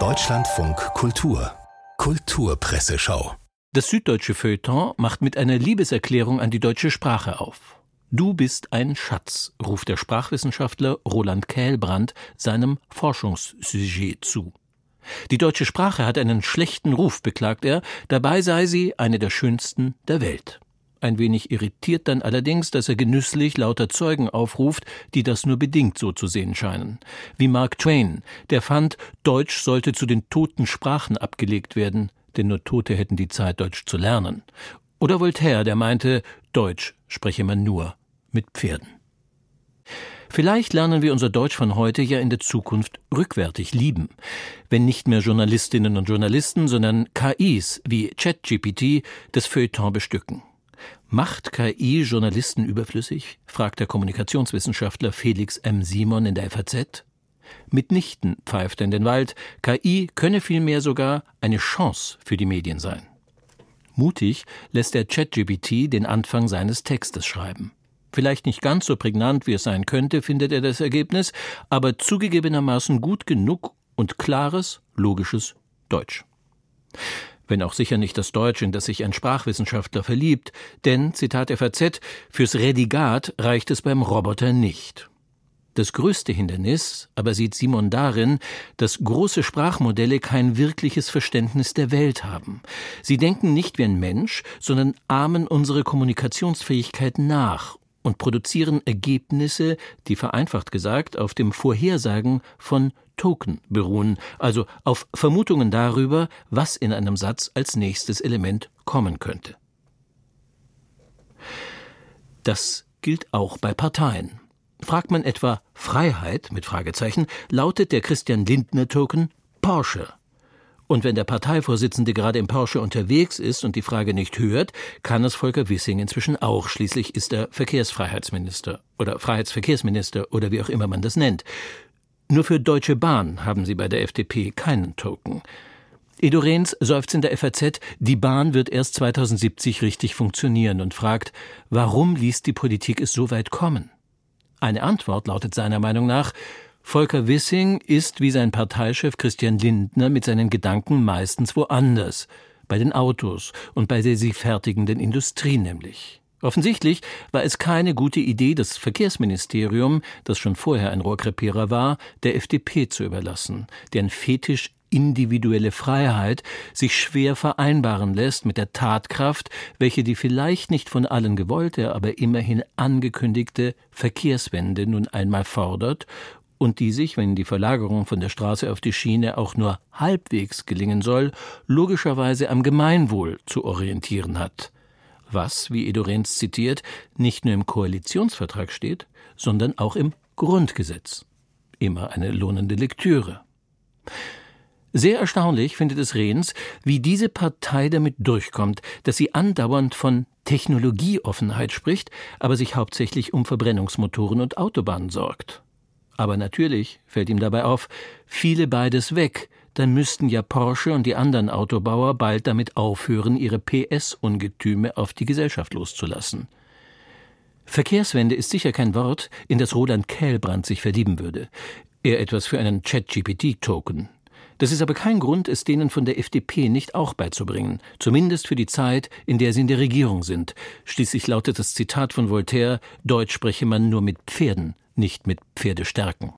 Deutschlandfunk Kultur Kulturpresseschau Das süddeutsche Feuilleton macht mit einer Liebeserklärung an die deutsche Sprache auf. Du bist ein Schatz, ruft der Sprachwissenschaftler Roland Kählbrand seinem Forschungssujet zu. Die deutsche Sprache hat einen schlechten Ruf, beklagt er, dabei sei sie eine der schönsten der Welt. Ein wenig irritiert dann allerdings, dass er genüsslich lauter Zeugen aufruft, die das nur bedingt so zu sehen scheinen. Wie Mark Twain, der fand, Deutsch sollte zu den toten Sprachen abgelegt werden, denn nur Tote hätten die Zeit, Deutsch zu lernen. Oder Voltaire, der meinte, Deutsch spreche man nur mit Pferden. Vielleicht lernen wir unser Deutsch von heute ja in der Zukunft rückwärtig lieben, wenn nicht mehr Journalistinnen und Journalisten, sondern KIs wie ChatGPT das Feuilleton bestücken. Macht KI Journalisten überflüssig? fragt der Kommunikationswissenschaftler Felix M. Simon in der FAZ. Mitnichten, pfeift er in den Wald, KI könne vielmehr sogar eine Chance für die Medien sein. Mutig lässt der ChatGPT den Anfang seines Textes schreiben. Vielleicht nicht ganz so prägnant, wie es sein könnte, findet er das Ergebnis, aber zugegebenermaßen gut genug und klares, logisches Deutsch. Wenn auch sicher nicht das Deutsch, in das sich ein Sprachwissenschaftler verliebt, denn, Zitat FAZ, fürs Redigat reicht es beim Roboter nicht. Das größte Hindernis aber sieht Simon darin, dass große Sprachmodelle kein wirkliches Verständnis der Welt haben. Sie denken nicht wie ein Mensch, sondern ahmen unsere Kommunikationsfähigkeit nach und produzieren Ergebnisse, die vereinfacht gesagt auf dem Vorhersagen von Token beruhen, also auf Vermutungen darüber, was in einem Satz als nächstes Element kommen könnte. Das gilt auch bei Parteien. Fragt man etwa Freiheit mit Fragezeichen, lautet der Christian Lindner Token Porsche. Und wenn der Parteivorsitzende gerade im Porsche unterwegs ist und die Frage nicht hört, kann es Volker Wissing inzwischen auch. Schließlich ist er Verkehrsfreiheitsminister oder Freiheitsverkehrsminister oder wie auch immer man das nennt. Nur für Deutsche Bahn haben sie bei der FDP keinen Token. Edo Rehns seufzt in der FAZ, die Bahn wird erst 2070 richtig funktionieren und fragt, warum ließ die Politik es so weit kommen? Eine Antwort lautet seiner Meinung nach, Volker Wissing ist wie sein Parteichef Christian Lindner mit seinen Gedanken meistens woanders, bei den Autos und bei der sie fertigenden Industrie nämlich. Offensichtlich war es keine gute Idee, das Verkehrsministerium, das schon vorher ein Rohrkrepierer war, der FDP zu überlassen, deren Fetisch individuelle Freiheit sich schwer vereinbaren lässt mit der Tatkraft, welche die vielleicht nicht von allen gewollte, aber immerhin angekündigte Verkehrswende nun einmal fordert und die sich, wenn die Verlagerung von der Straße auf die Schiene auch nur halbwegs gelingen soll, logischerweise am Gemeinwohl zu orientieren hat. Was, wie Edo Renz zitiert, nicht nur im Koalitionsvertrag steht, sondern auch im Grundgesetz. Immer eine lohnende Lektüre. Sehr erstaunlich findet es Rehns, wie diese Partei damit durchkommt, dass sie andauernd von Technologieoffenheit spricht, aber sich hauptsächlich um Verbrennungsmotoren und Autobahnen sorgt. Aber natürlich fällt ihm dabei auf, fiele beides weg, dann müssten ja Porsche und die anderen Autobauer bald damit aufhören, ihre PS-Ungetüme auf die Gesellschaft loszulassen. Verkehrswende ist sicher kein Wort, in das Roland Kählbrand sich verlieben würde. Er etwas für einen Chat-GPT-Token. Das ist aber kein Grund, es denen von der FDP nicht auch beizubringen, zumindest für die Zeit, in der sie in der Regierung sind. Schließlich lautet das Zitat von Voltaire Deutsch spreche man nur mit Pferden, nicht mit Pferdestärken.